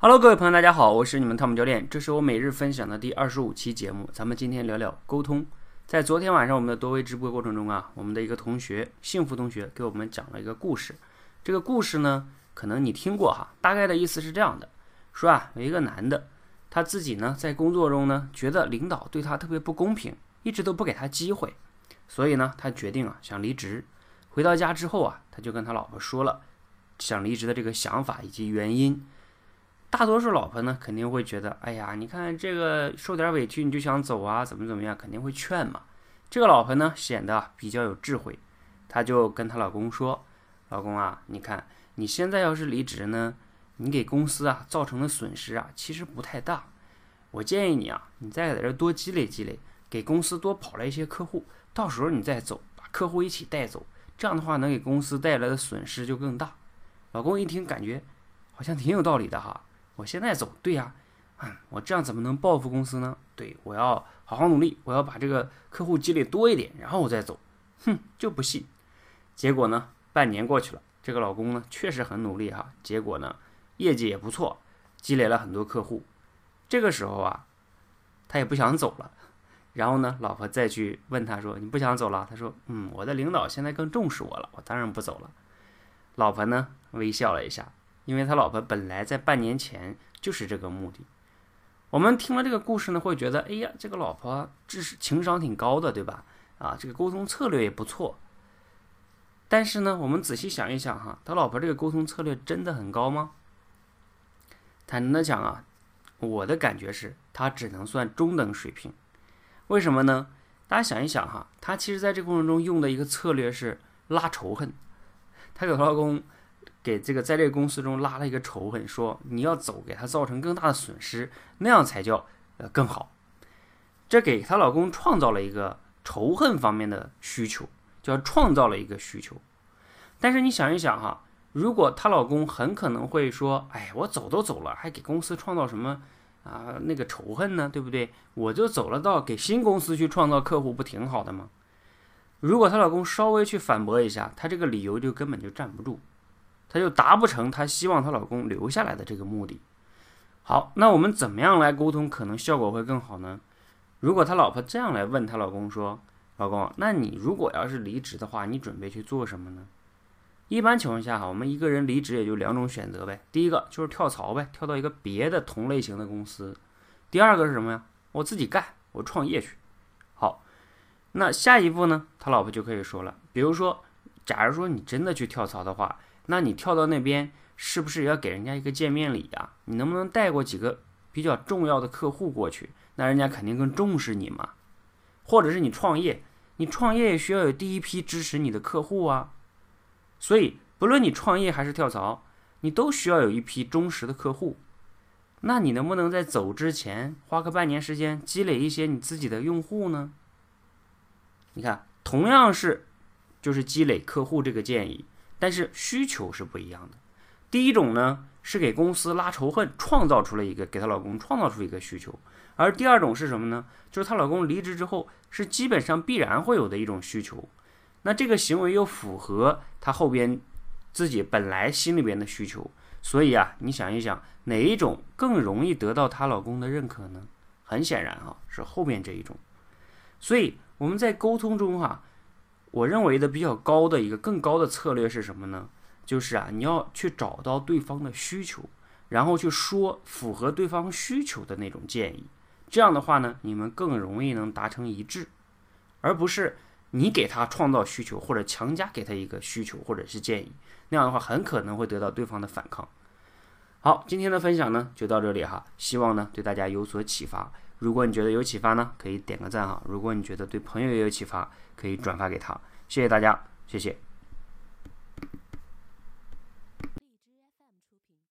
Hello，各位朋友，大家好，我是你们汤姆教练，这是我每日分享的第二十五期节目。咱们今天聊聊沟通。在昨天晚上我们的多维直播过程中啊，我们的一个同学幸福同学给我们讲了一个故事。这个故事呢，可能你听过哈，大概的意思是这样的：说啊，有一个男的，他自己呢在工作中呢，觉得领导对他特别不公平，一直都不给他机会，所以呢，他决定啊想离职。回到家之后啊，他就跟他老婆说了想离职的这个想法以及原因。大多数老婆呢肯定会觉得，哎呀，你看这个受点委屈你就想走啊，怎么怎么样，肯定会劝嘛。这个老婆呢显得比较有智慧，她就跟她老公说：“老公啊，你看你现在要是离职呢，你给公司啊造成的损失啊其实不太大。我建议你啊，你再在这多积累积累，给公司多跑来一些客户，到时候你再走，把客户一起带走，这样的话能给公司带来的损失就更大。”老公一听，感觉好像挺有道理的哈。我现在走，对呀，嗯，我这样怎么能报复公司呢？对我要好好努力，我要把这个客户积累多一点，然后我再走。哼，就不信。结果呢，半年过去了，这个老公呢确实很努力哈，结果呢业绩也不错，积累了很多客户。这个时候啊，他也不想走了。然后呢，老婆再去问他说：“你不想走了？”他说：“嗯，我的领导现在更重视我了，我当然不走了。”老婆呢微笑了一下。因为他老婆本来在半年前就是这个目的。我们听了这个故事呢，会觉得，哎呀，这个老婆知识情商挺高的，对吧？啊，这个沟通策略也不错。但是呢，我们仔细想一想哈，他老婆这个沟通策略真的很高吗？坦诚的讲啊，我的感觉是，他只能算中等水平。为什么呢？大家想一想哈，他其实在这过程中用的一个策略是拉仇恨，他给她老公。给这个在这个公司中拉了一个仇恨，说你要走，给他造成更大的损失，那样才叫呃更好。这给她老公创造了一个仇恨方面的需求，叫创造了一个需求。但是你想一想哈，如果她老公很可能会说，哎，我走都走了，还给公司创造什么啊那个仇恨呢？对不对？我就走了，到给新公司去创造客户，不挺好的吗？如果她老公稍微去反驳一下，她这个理由就根本就站不住。她就达不成她希望她老公留下来的这个目的。好，那我们怎么样来沟通，可能效果会更好呢？如果她老婆这样来问她老公说：“老公，那你如果要是离职的话，你准备去做什么呢？”一般情况下哈，我们一个人离职也就两种选择呗。第一个就是跳槽呗，跳到一个别的同类型的公司。第二个是什么呀？我自己干，我创业去。好，那下一步呢？他老婆就可以说了，比如说，假如说你真的去跳槽的话。那你跳到那边是不是要给人家一个见面礼呀？你能不能带过几个比较重要的客户过去？那人家肯定更重视你嘛。或者是你创业，你创业也需要有第一批支持你的客户啊。所以不论你创业还是跳槽，你都需要有一批忠实的客户。那你能不能在走之前花个半年时间积累一些你自己的用户呢？你看，同样是就是积累客户这个建议。但是需求是不一样的。第一种呢是给公司拉仇恨，创造出了一个给她老公创造出一个需求；而第二种是什么呢？就是她老公离职之后是基本上必然会有的一种需求。那这个行为又符合她后边自己本来心里边的需求，所以啊，你想一想，哪一种更容易得到她老公的认可呢？很显然哈，是后面这一种。所以我们在沟通中哈。我认为的比较高的一个更高的策略是什么呢？就是啊，你要去找到对方的需求，然后去说符合对方需求的那种建议。这样的话呢，你们更容易能达成一致，而不是你给他创造需求或者强加给他一个需求或者是建议。那样的话，很可能会得到对方的反抗。好，今天的分享呢就到这里哈，希望呢对大家有所启发。如果你觉得有启发呢，可以点个赞哈。如果你觉得对朋友也有启发，可以转发给他。谢谢大家，谢谢。